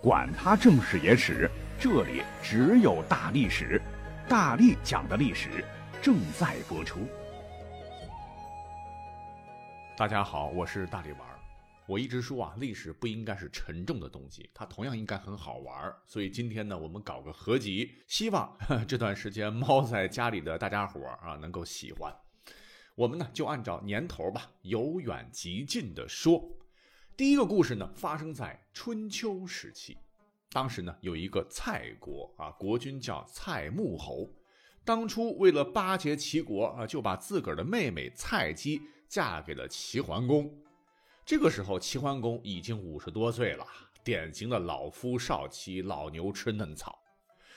管他正史野史，这里只有大历史，大力讲的历史正在播出。大家好，我是大力丸儿。我一直说啊，历史不应该是沉重的东西，它同样应该很好玩儿。所以今天呢，我们搞个合集，希望这段时间猫在家里的大家伙儿啊能够喜欢。我们呢就按照年头吧，由远及近的说。第一个故事呢，发生在春秋时期。当时呢，有一个蔡国啊，国君叫蔡穆侯。当初为了巴结齐国啊，就把自个儿的妹妹蔡姬嫁给了齐桓公。这个时候，齐桓公已经五十多岁了，典型的老夫少妻，老牛吃嫩草。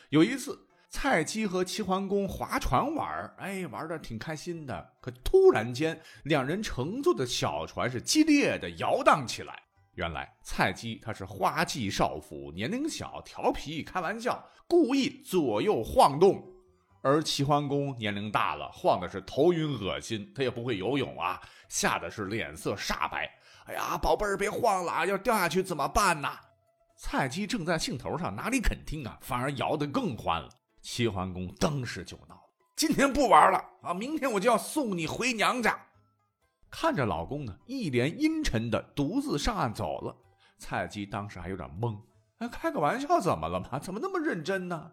有一次，蔡姬和齐桓公划船玩儿，哎，玩的挺开心的。可突然间，两人乘坐的小船是激烈的摇荡起来。原来，蔡姬她是花季少妇，年龄小，调皮，开玩笑，故意左右晃动；而齐桓公年龄大了，晃的是头晕恶心，他也不会游泳啊，吓得是脸色煞白。哎呀，宝贝儿，别晃了啊，要掉下去怎么办呢？蔡姬正在兴头上，哪里肯听啊，反而摇得更欢了。齐桓公当时就闹：“今天不玩了啊！明天我就要送你回娘家。”看着老公呢，一脸阴沉的独自上岸走了。蔡姬当时还有点懵：“哎，开个玩笑怎么了嘛？怎么那么认真呢？”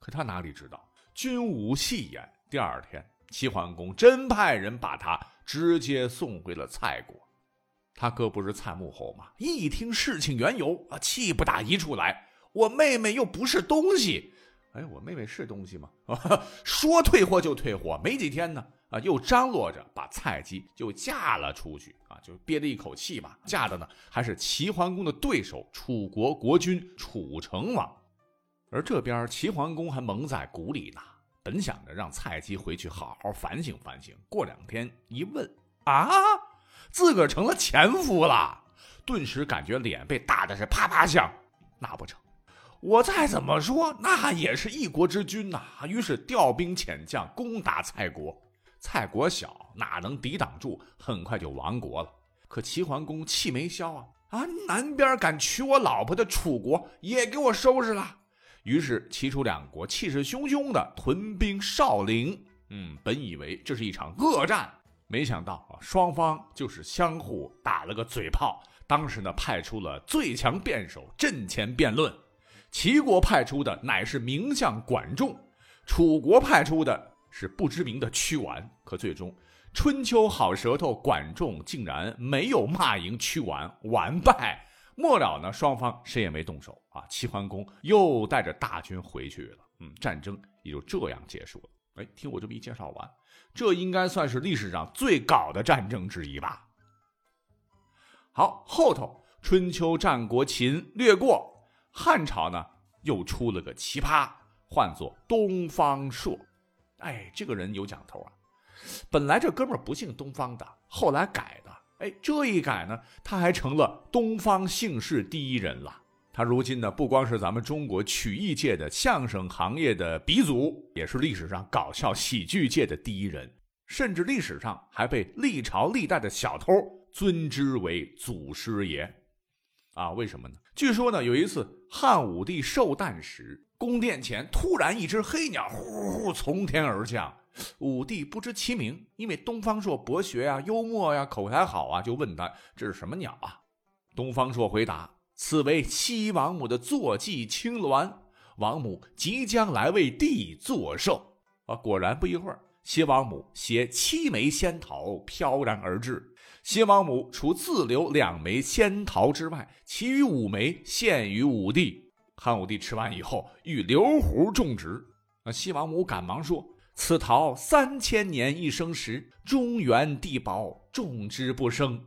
可他哪里知道，君无戏言。第二天，齐桓公真派人把他直接送回了蔡国。他哥不是蔡穆侯吗？一听事情缘由啊，气不打一处来。我妹妹又不是东西。哎，我妹妹是东西吗？说退货就退货，没几天呢，啊，又张罗着把蔡姬就嫁了出去啊，就憋了一口气吧。嫁的呢还是齐桓公的对手，楚国国君楚成王。而这边齐桓公还蒙在鼓里呢，本想着让蔡姬回去好好反省反省。过两天一问啊，自个儿成了前夫了，顿时感觉脸被打的是啪啪响。那不成？我再怎么说，那也是一国之君呐。于是调兵遣将攻打蔡国，蔡国小，哪能抵挡住？很快就亡国了。可齐桓公气没消啊！啊，南边敢娶我老婆的楚国也给我收拾了。于是齐楚两国气势汹汹的屯兵少陵。嗯，本以为这是一场恶战，没想到啊，双方就是相互打了个嘴炮。当时呢，派出了最强辩手阵前辩论。齐国派出的乃是名将管仲，楚国派出的是不知名的屈完。可最终，春秋好舌头管仲竟然没有骂赢屈完，完败。末了呢，双方谁也没动手啊。齐桓公又带着大军回去了。嗯，战争也就这样结束了。哎，听我这么一介绍完，这应该算是历史上最搞的战争之一吧。好，后头春秋战国秦略过。汉朝呢，又出了个奇葩，唤作东方朔。哎，这个人有讲头啊！本来这哥们儿不姓东方的，后来改的。哎，这一改呢，他还成了东方姓氏第一人了。他如今呢，不光是咱们中国曲艺界的相声行业的鼻祖，也是历史上搞笑喜剧界的第一人，甚至历史上还被历朝历代的小偷尊之为祖师爷。啊，为什么呢？据说呢，有一次汉武帝寿诞时，宫殿前突然一只黑鸟呼呼从天而降，武帝不知其名，因为东方朔博学呀、幽默呀、口才好啊，就问他这是什么鸟啊？东方朔回答：“此为西王母的坐骑青鸾，王母即将来为帝作寿。”啊，果然不一会儿，西王母携七枚仙桃飘然而至。西王母除自留两枚仙桃之外，其余五枚献于武帝。汉武帝吃完以后，欲留壶种植。那西王母赶忙说：“此桃三千年一生时，中原地薄，种之不生。”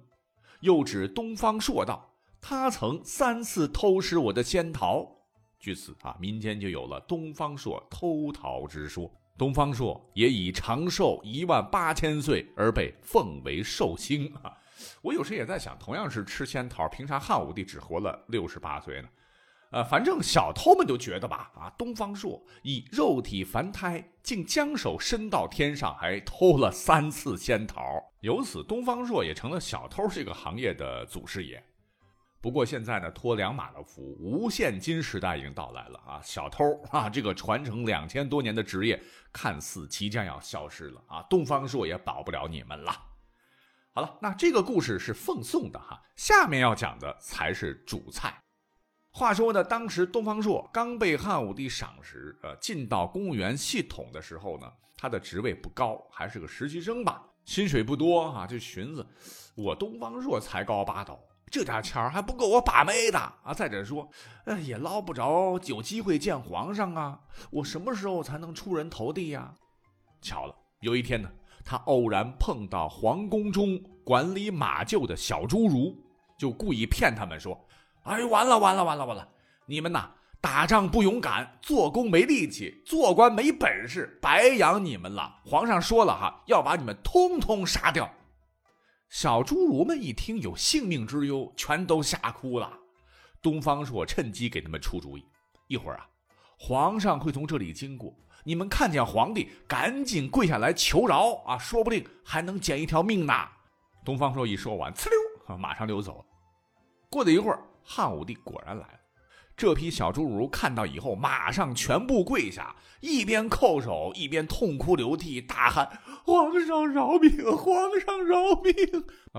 又指东方朔道：“他曾三次偷食我的仙桃。”据此啊，民间就有了东方朔偷桃之说。东方朔也以长寿一万八千岁而被奉为寿星啊！我有时也在想，同样是吃仙桃，凭啥汉武帝只活了六十八岁呢？呃，反正小偷们就觉得吧，啊，东方朔以肉体凡胎，竟将手伸到天上，还偷了三次仙桃，由此东方朔也成了小偷这个行业的祖师爷。不过现在呢，托两马的福，无现金时代已经到来了啊！小偷啊，这个传承两千多年的职业，看似即将要消失了啊！东方朔也保不了你们了。好了，那这个故事是奉送的哈，下面要讲的才是主菜。话说呢，当时东方朔刚被汉武帝赏识，呃，进到公务员系统的时候呢，他的职位不高，还是个实习生吧，薪水不多啊，就寻思，我东方朔才高八斗。这点钱还不够我把妹的啊！再者说，呃，也捞不着有机会见皇上啊！我什么时候才能出人头地呀？巧了，有一天呢，他偶然碰到皇宫中管理马厩的小侏儒，就故意骗他们说：“哎，完了完了完了完了！你们呐，打仗不勇敢，做工没力气，做官没本事，白养你们了！皇上说了哈，要把你们通通杀掉。”小侏儒们一听有性命之忧，全都吓哭了。东方朔趁机给他们出主意：一会儿啊，皇上会从这里经过，你们看见皇帝，赶紧跪下来求饶啊，说不定还能捡一条命呢。东方朔一说完，呲溜，马上溜走了。过了一会儿，汉武帝果然来了。这批小侏儒看到以后，马上全部跪下，一边叩首，一边痛哭流涕，大喊：“皇上饶命！皇上饶命！”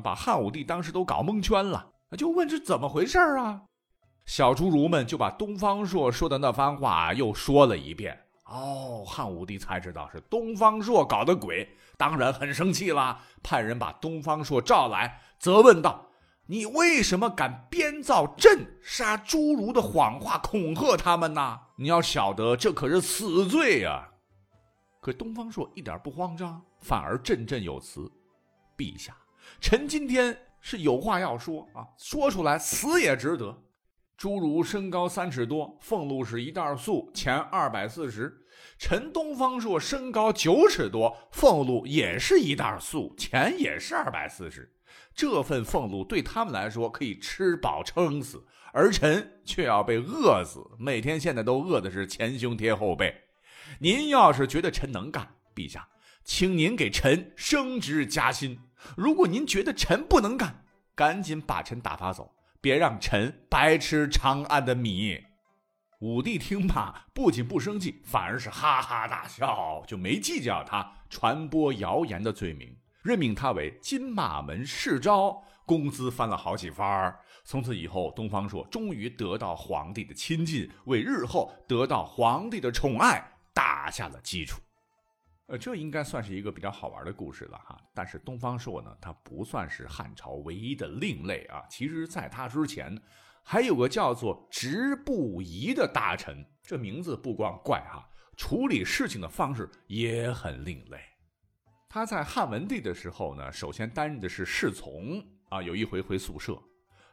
把汉武帝当时都搞蒙圈了，就问这怎么回事啊？小侏儒们就把东方朔说的那番话又说了一遍。哦，汉武帝才知道是东方朔搞的鬼，当然很生气了，派人把东方朔召来，责问道。你为什么敢编造朕杀侏儒的谎话恐吓他们呢？你要晓得，这可是死罪呀！可东方朔一点不慌张，反而振振有词：“陛下，臣今天是有话要说啊，说出来死也值得。侏儒身高三尺多，俸禄是一袋粟，钱二百四十。陈东方朔身高九尺多，俸禄也是一袋粟，钱也是二百四十。”这份俸禄对他们来说可以吃饱撑死，而臣却要被饿死，每天现在都饿的是前胸贴后背。您要是觉得臣能干，陛下，请您给臣升职加薪；如果您觉得臣不能干，赶紧把臣打发走，别让臣白吃长安的米。武帝听罢，不仅不生气，反而是哈哈大笑，就没计较他传播谣言的罪名。任命他为金马门侍招，工资翻了好几番。从此以后，东方朔终于得到皇帝的亲近，为日后得到皇帝的宠爱打下了基础。呃，这应该算是一个比较好玩的故事了哈。但是东方朔呢，他不算是汉朝唯一的另类啊。其实，在他之前，还有个叫做直不疑的大臣，这名字不光怪哈，处理事情的方式也很另类。他在汉文帝的时候呢，首先担任的是侍从啊。有一回回宿舍，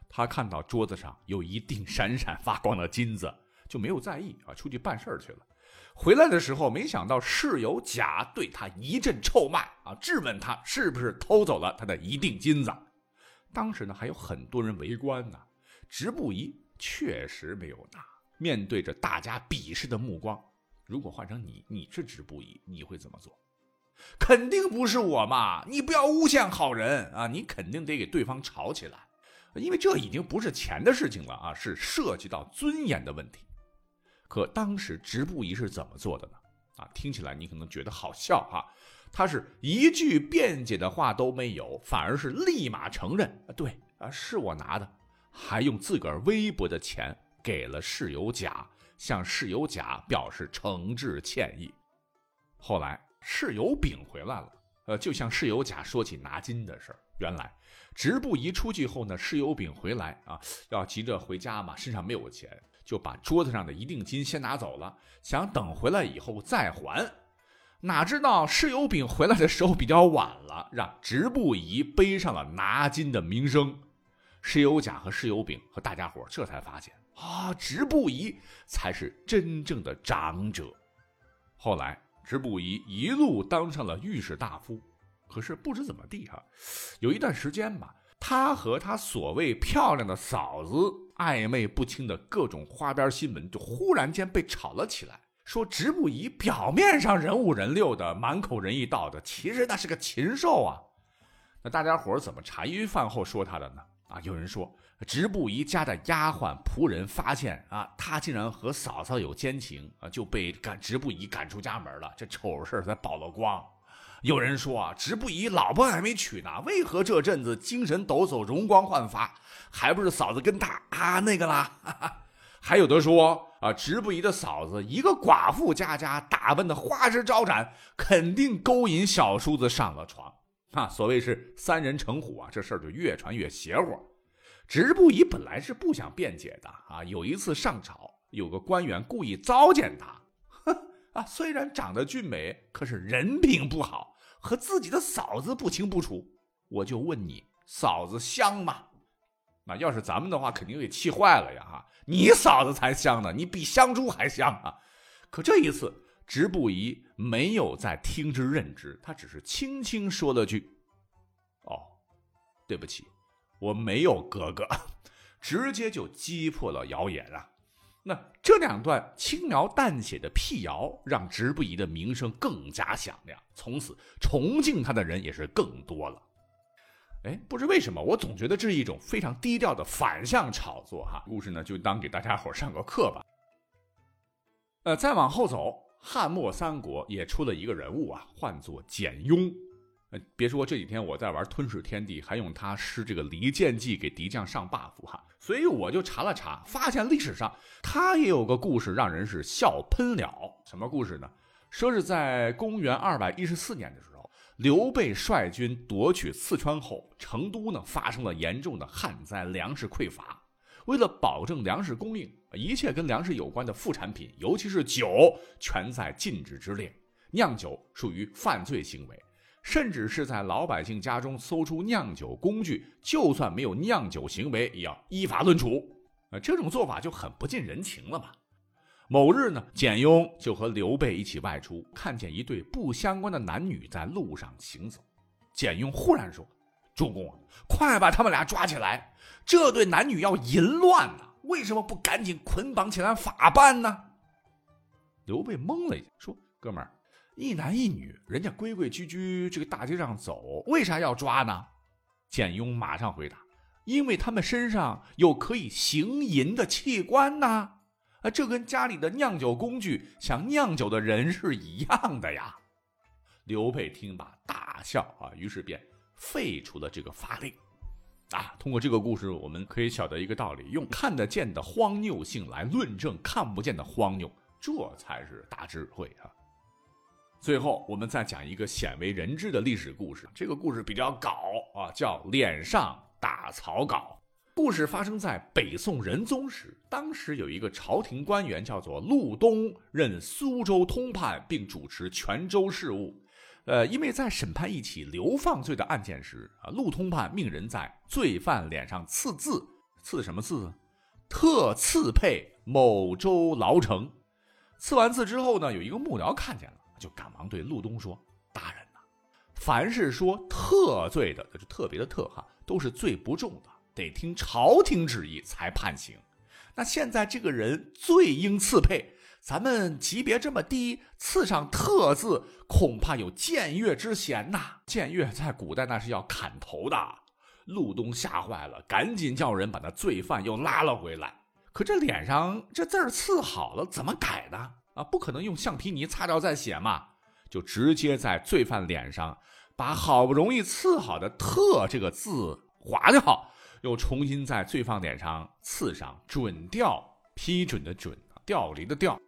他看到桌子上有一锭闪闪发光的金子，就没有在意啊，出去办事儿去了。回来的时候，没想到室友甲对他一阵臭骂啊，质问他是不是偷走了他的一锭金子。当时呢，还有很多人围观呢。直不疑确实没有拿。面对着大家鄙视的目光，如果换成你，你是直不疑，你会怎么做？肯定不是我嘛！你不要诬陷好人啊！你肯定得给对方吵起来，因为这已经不是钱的事情了啊，是涉及到尊严的问题。可当时直布仪是怎么做的呢？啊，听起来你可能觉得好笑哈，他是一句辩解的话都没有，反而是立马承认，对啊，是我拿的，还用自个儿微薄的钱给了室友甲，向室友甲表示诚挚歉意。后来。室友丙回来了，呃，就向室友甲说起拿金的事儿。原来，直布仪出去后呢，室友丙回来啊，要急着回家嘛，身上没有钱，就把桌子上的一锭金先拿走了，想等回来以后再还。哪知道室友丙回来的时候比较晚了，让直不疑背上了拿金的名声。室友甲和室友丙和大家伙这才发现啊，直不疑才是真正的长者。后来。直不疑一路当上了御史大夫，可是不知怎么地哈，有一段时间吧，他和他所谓漂亮的嫂子暧昧不清的各种花边新闻就忽然间被炒了起来。说直不疑表面上人五人六的，满口仁义道德，其实那是个禽兽啊。那大家伙怎么茶余饭后说他的呢？啊，有人说直不疑家的丫鬟仆人发现啊，他竟然和嫂嫂有奸情啊，就被赶直不疑赶出家门了。这丑事才曝了光。有人说啊，直不疑老婆还没娶呢，为何这阵子精神抖擞、容光焕发？还不是嫂子跟他啊那个啦？哈 哈还有的说啊，直不疑的嫂子一个寡妇家家，打扮的花枝招展，肯定勾引小叔子上了床。啊，所谓是三人成虎啊，这事儿就越传越邪乎。直不疑本来是不想辩解的啊，有一次上朝，有个官员故意糟践他，啊，虽然长得俊美，可是人品不好，和自己的嫂子不清不楚。我就问你，嫂子香吗？那要是咱们的话，肯定给气坏了呀！哈，你嫂子才香呢，你比香猪还香啊！可这一次，直不疑没有再听之任之，他只是轻轻说了句：“哦，对不起。”我没有哥哥，直接就击破了谣言啊！那这两段轻描淡写的辟谣，让直不疑的名声更加响亮，从此崇敬他的人也是更多了。哎，不知为什么，我总觉得这是一种非常低调的反向炒作哈。故事呢，就当给大家伙上个课吧。呃，再往后走，汉末三国也出了一个人物啊，唤作简雍。别说这几天我在玩吞噬天地，还用它施这个离间计给敌将上 buff 哈，所以我就查了查，发现历史上他也有个故事让人是笑喷了。什么故事呢？说是在公元二百一十四年的时候，刘备率军夺取四川后，成都呢发生了严重的旱灾，粮食匮乏。为了保证粮食供应，一切跟粮食有关的副产品，尤其是酒，全在禁止之列。酿酒属于犯罪行为。甚至是在老百姓家中搜出酿酒工具，就算没有酿酒行为，也要依法论处。啊，这种做法就很不近人情了嘛。某日呢，简雍就和刘备一起外出，看见一对不相关的男女在路上行走。简雍忽然说：“主公啊，快把他们俩抓起来！这对男女要淫乱呢，为什么不赶紧捆绑起来法办呢？”刘备懵了一下，说：“哥们儿。”一男一女，人家规规矩矩这个大街上走，为啥要抓呢？简雍马上回答：“因为他们身上有可以行淫的器官呐！啊，这跟家里的酿酒工具想酿酒的人是一样的呀。”刘备听罢大笑啊，于是便废除了这个法令。啊，通过这个故事，我们可以晓得一个道理：用看得见的荒谬性来论证看不见的荒谬，这才是大智慧啊！最后，我们再讲一个鲜为人知的历史故事。这个故事比较搞啊，叫“脸上打草稿”。故事发生在北宋仁宗时，当时有一个朝廷官员叫做陆东，任苏州通判，并主持泉州事务。呃，因为在审判一起流放罪的案件时，啊，陆通判命人在罪犯脸上刺字，刺什么字？特刺配某州牢城。刺完字之后呢，有一个幕僚看见了。就赶忙对陆东说：“大人呐，凡是说特罪的，就是特别的特哈，都是罪不重的，得听朝廷旨意才判刑。那现在这个人罪应赐配，咱们级别这么低，赐上特字，恐怕有僭越之嫌呐。僭越在古代那是要砍头的。”陆东吓坏了，赶紧叫人把那罪犯又拉了回来。可这脸上这字儿刺好了，怎么改呢？啊，不可能用橡皮泥擦掉再写嘛，就直接在罪犯脸上把好不容易刺好的“特”这个字划掉，又重新在罪犯脸上刺上“准调”，批准的“准”，调离的“调”，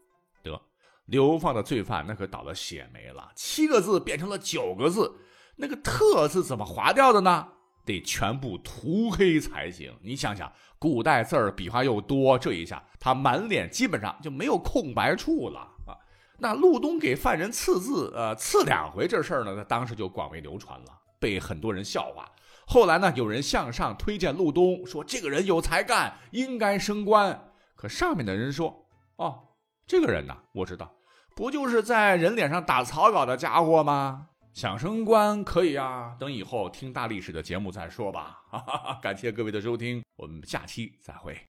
得流放的罪犯那可倒了血霉了，七个字变成了九个字，那个“特”字怎么划掉的呢？得全部涂黑才行。你想想，古代字儿笔画又多，这一下他满脸基本上就没有空白处了啊！那陆东给犯人刺字，呃，刺两回这事儿呢，他当时就广为流传了，被很多人笑话。后来呢，有人向上推荐陆东，说这个人有才干，应该升官。可上面的人说：“哦，这个人呢，我知道，不就是在人脸上打草稿的家伙吗？”想升官可以啊，等以后听大历史的节目再说吧。哈哈哈感谢各位的收听，我们下期再会。